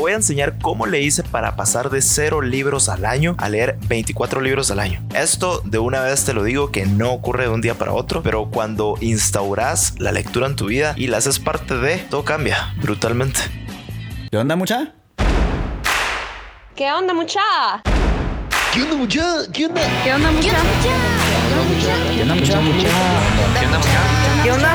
voy a enseñar cómo le hice para pasar de 0 libros al año a leer 24 libros al año. Esto de una vez te lo digo que no ocurre de un día para otro, pero cuando instauras la lectura en tu vida y la haces parte de, todo cambia brutalmente. ¿Qué onda, mucha? ¿Qué onda, mucha? ¿Qué onda, mucha? ¿Qué onda? ¿Qué onda, mucha? ¿Qué onda, mucha? ¿Qué onda, mucha? ¿Qué onda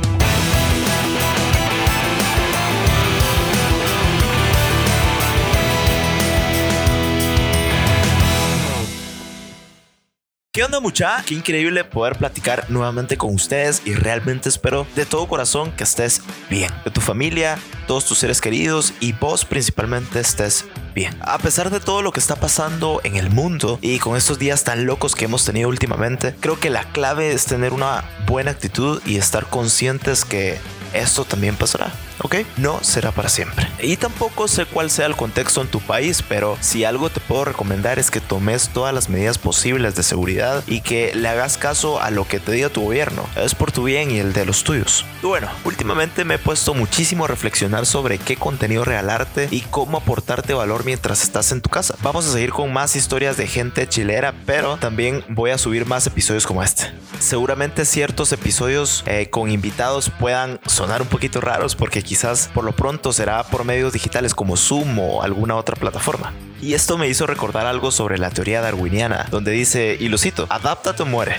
¿Qué onda mucha? Qué increíble poder platicar nuevamente con ustedes y realmente espero de todo corazón que estés bien, que tu familia, todos tus seres queridos y vos principalmente estés bien. A pesar de todo lo que está pasando en el mundo y con estos días tan locos que hemos tenido últimamente, creo que la clave es tener una buena actitud y estar conscientes que esto también pasará, ¿ok? No será para siempre. Y tampoco sé cuál sea el contexto en tu país, pero si algo te puedo recomendar es que tomes todas las medidas posibles de seguridad y que le hagas caso a lo que te diga tu gobierno. Es por tu bien y el de los tuyos. Y bueno, últimamente me he puesto muchísimo a reflexionar sobre qué contenido regalarte y cómo aportarte valor mientras estás en tu casa. Vamos a seguir con más historias de gente chilera, pero también voy a subir más episodios como este. Seguramente ciertos episodios eh, con invitados puedan sonar un poquito raros porque quizás por lo pronto será por medios digitales como Zoom o alguna otra plataforma. Y esto me hizo recordar algo sobre la teoría darwiniana, donde dice, y lo cito, adáptate o muere.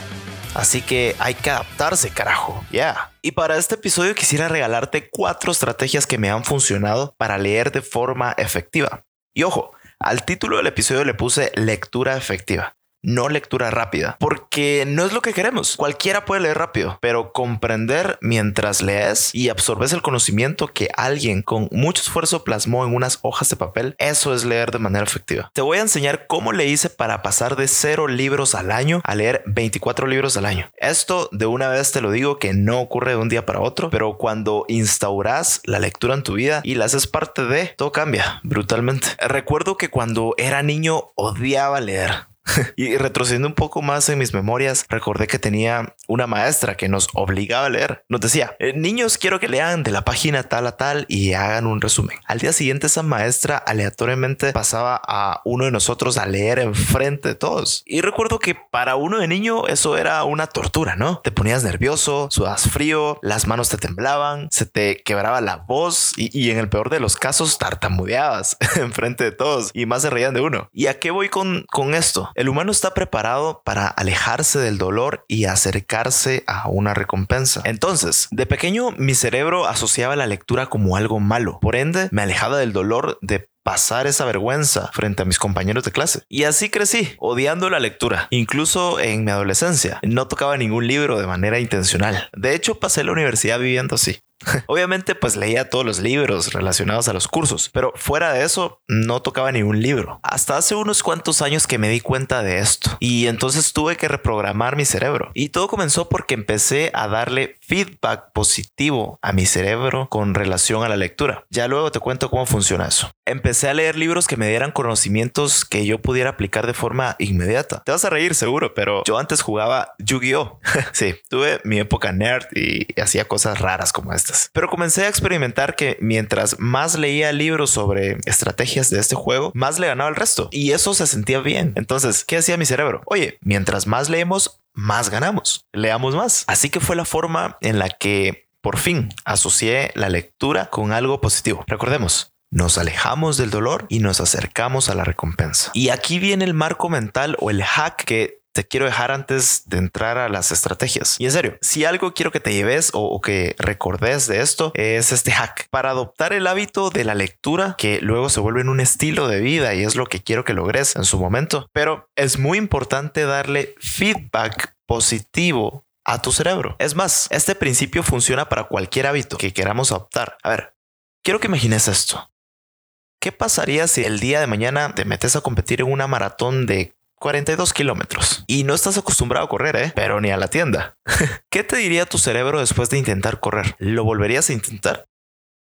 Así que hay que adaptarse, carajo. Ya. Y para este episodio quisiera regalarte cuatro estrategias que me han funcionado para leer de forma efectiva. Y ojo, al título del episodio le puse lectura efectiva no lectura rápida, porque no es lo que queremos. Cualquiera puede leer rápido, pero comprender mientras lees y absorbes el conocimiento que alguien con mucho esfuerzo plasmó en unas hojas de papel, eso es leer de manera efectiva. Te voy a enseñar cómo le hice para pasar de cero libros al año a leer 24 libros al año. Esto de una vez te lo digo que no ocurre de un día para otro, pero cuando instauras la lectura en tu vida y la haces parte de, todo cambia brutalmente. Recuerdo que cuando era niño odiaba leer y retrocediendo un poco más en mis memorias, recordé que tenía una maestra que nos obligaba a leer. Nos decía, "Eh, niños, quiero que lean de la página tal a tal y hagan un resumen. Al día siguiente, esa maestra aleatoriamente pasaba a uno de nosotros a leer enfrente de todos. Y recuerdo que para uno de niño eso era una tortura, ¿no? Te ponías nervioso, sudas frío, las manos te temblaban, se te quebraba la voz y, y en el peor de los casos tartamudeabas enfrente de todos y más se reían de uno. ¿Y a qué voy con, con esto? El humano está preparado para alejarse del dolor y acercarse a una recompensa. Entonces, de pequeño mi cerebro asociaba la lectura como algo malo. Por ende, me alejaba del dolor de pasar esa vergüenza frente a mis compañeros de clase. Y así crecí, odiando la lectura. Incluso en mi adolescencia, no tocaba ningún libro de manera intencional. De hecho, pasé la universidad viviendo así. Obviamente pues leía todos los libros relacionados a los cursos, pero fuera de eso no tocaba ni un libro. Hasta hace unos cuantos años que me di cuenta de esto y entonces tuve que reprogramar mi cerebro. Y todo comenzó porque empecé a darle feedback positivo a mi cerebro con relación a la lectura. Ya luego te cuento cómo funciona eso. Empecé a leer libros que me dieran conocimientos que yo pudiera aplicar de forma inmediata. Te vas a reír seguro, pero yo antes jugaba Yu-Gi-Oh. sí, tuve mi época nerd y hacía cosas raras como Pero comencé a experimentar que mientras más leía libros sobre estrategias de este juego, más le ganaba el resto. Y eso se sentía bien. Entonces, ¿qué hacía mi cerebro? Oye, mientras más leemos, más ganamos. Leamos más. Así que fue la forma en la que por fin asocié la lectura con algo positivo. Recordemos, nos alejamos del dolor y nos acercamos a la recompensa. Y aquí viene el marco mental o el hack que te quiero dejar antes de entrar a las estrategias. Y en serio, si algo quiero que te lleves o, que recordes de esto es este hack para adoptar el hábito de la lectura que luego se vuelve en un estilo de vida y es lo que quiero que logres en su momento. Pero es muy importante darle feedback positivo a tu cerebro. Es más, este principio funciona para cualquier hábito que queramos adoptar. A ver, quiero que imagines esto. ¿qué pasaría si el día de mañana te metes a competir en una maratón de 42 kilómetros. Y no estás acostumbrado a correr, ¿eh? Pero ni a la tienda. ¿Qué te diría tu cerebro después de intentar correr? ¿Lo volverías a intentar?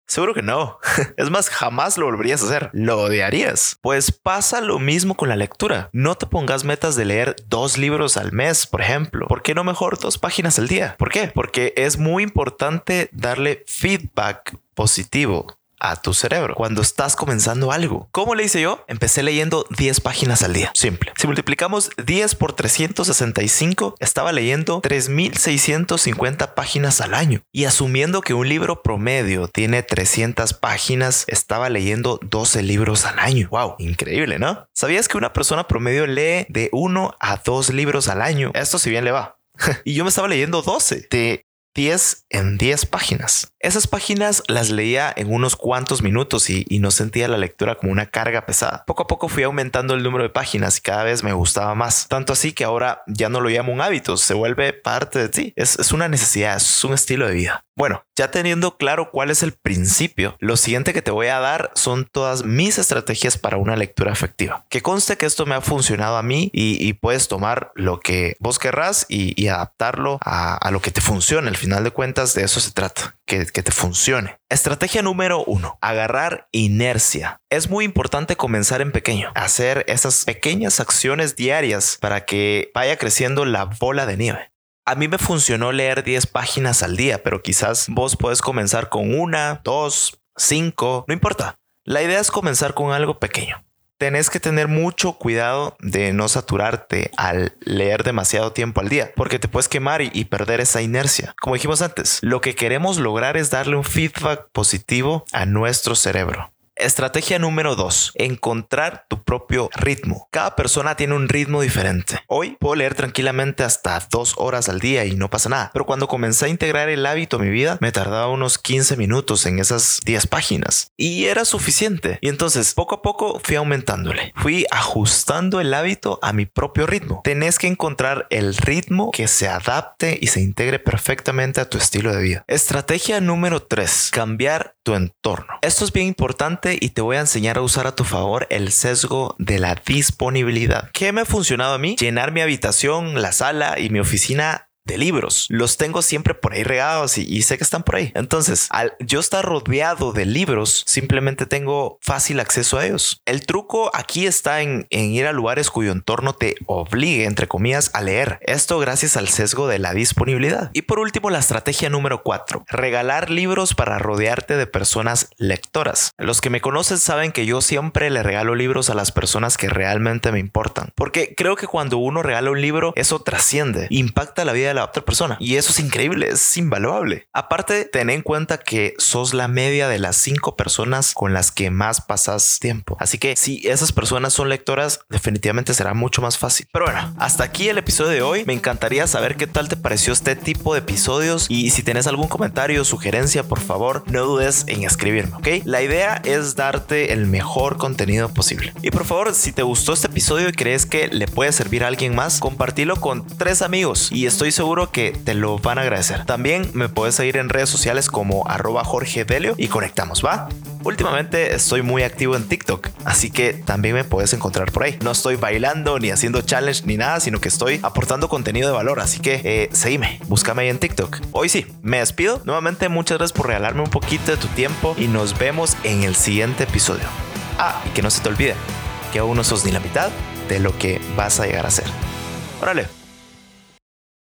Seguro que no. Es más, jamás lo volverías a hacer. Lo odiarías. Pues pasa lo mismo con la lectura. No te pongas metas de leer dos libros al mes, por ejemplo. ¿Por qué no mejor dos páginas al día? ¿Por qué? Porque es muy importante darle feedback positivo a tu cerebro cuando estás comenzando algo. ¿Cómo le hice yo? Empecé leyendo 10 páginas al día. Simple. Si multiplicamos 10 por 365, estaba leyendo 3650 páginas al año. Y asumiendo que un libro promedio tiene 300 páginas, estaba leyendo 12 libros al año. Wow, increíble, ¿no? ¿Sabías que una persona promedio lee de 1 a 2 libros al año? Esto si bien le va. y yo me estaba leyendo 12 de 10 en 10 páginas. Esas páginas las leía en unos cuantos minutos y, no sentía la lectura como una carga pesada. Poco a poco fui aumentando el número de páginas y cada vez me gustaba más. Tanto así que ahora ya no lo llamo un hábito, se vuelve parte de ti. Es, es una necesidad, es un estilo de vida. Bueno, ya teniendo claro cuál es el principio, lo siguiente que te voy a dar son todas mis estrategias para una lectura efectiva. Que conste que esto me ha funcionado a mí y, puedes tomar lo que vos querrás y, adaptarlo a, lo que te funcione. Al final de cuentas, de eso se trata, que, que te funcione. Estrategia número uno, agarrar inercia. Es muy importante comenzar en pequeño, hacer esas pequeñas acciones diarias para que vaya creciendo la bola de nieve. A mí me funcionó leer 10 páginas al día, pero quizás vos puedes comenzar con una, dos, cinco, no importa. La idea es comenzar con algo pequeño. Tenés que tener mucho cuidado de no saturarte al leer demasiado tiempo al día, porque te puedes quemar y, perder esa inercia. Como dijimos antes, lo que queremos lograr es darle un feedback positivo a nuestro cerebro. Estrategia número 2. Encontrar tu propio ritmo. Cada persona tiene un ritmo diferente. Hoy puedo leer tranquilamente hasta dos horas al día y no pasa nada. Pero cuando comencé a integrar el hábito a mi vida, me tardaba unos 15 minutos en esas 10 páginas. Y era suficiente. Y entonces, poco a poco fui aumentándole. Fui ajustando el hábito a mi propio ritmo. Tenés que encontrar el ritmo que se adapte y se integre perfectamente a tu estilo de vida. Estrategia número 3. Cambiar tu entorno. Esto es bien importante y te voy a enseñar a usar a tu favor el sesgo de la disponibilidad. ¿Qué me ha funcionado a mí? Llenar mi habitación, la sala y mi oficina de libros. Los tengo siempre por ahí regados y, sé que están por ahí. Entonces, al yo estar rodeado de libros, simplemente tengo fácil acceso a ellos. El truco aquí está en, ir a lugares cuyo entorno te obligue, entre comillas, a leer. Esto gracias al sesgo de la disponibilidad. Y por último, la estrategia número 4. Regalar libros para rodearte de personas lectoras. Los que me conocen saben que yo siempre le regalo libros a las personas que realmente me importan. Porque creo que cuando uno regala un libro, eso trasciende, impacta la vida de la otra persona. Y eso es increíble, es invaluable. Aparte, ten en cuenta que sos la media de las cinco personas con las que más pasas tiempo. Así que si esas personas son lectoras, definitivamente será mucho más fácil. Pero bueno, hasta aquí el episodio de hoy. Me encantaría saber qué tal te pareció este tipo de episodios y si tienes algún comentario o sugerencia, por favor, no dudes en escribirme, ¿ok? La idea es darte el mejor contenido posible. Y por favor, si te gustó este episodio y crees que le puede servir a alguien más, compartilo con tres amigos y estoy seguro seguro que te lo van a agradecer. También me puedes seguir en redes sociales como arroba Jorge Delio y conectamos, ¿va? Últimamente estoy muy activo en TikTok, así que también me puedes encontrar por ahí. No estoy bailando ni haciendo challenge ni nada, sino que estoy aportando contenido de valor, así que eh, seguime, búscame ahí en TikTok. Hoy sí, me despido. Nuevamente muchas gracias por regalarme un poquito de tu tiempo y nos vemos en el siguiente episodio. Ah, y que no se te olvide que aún no sos ni la mitad de lo que vas a llegar a ser. Órale,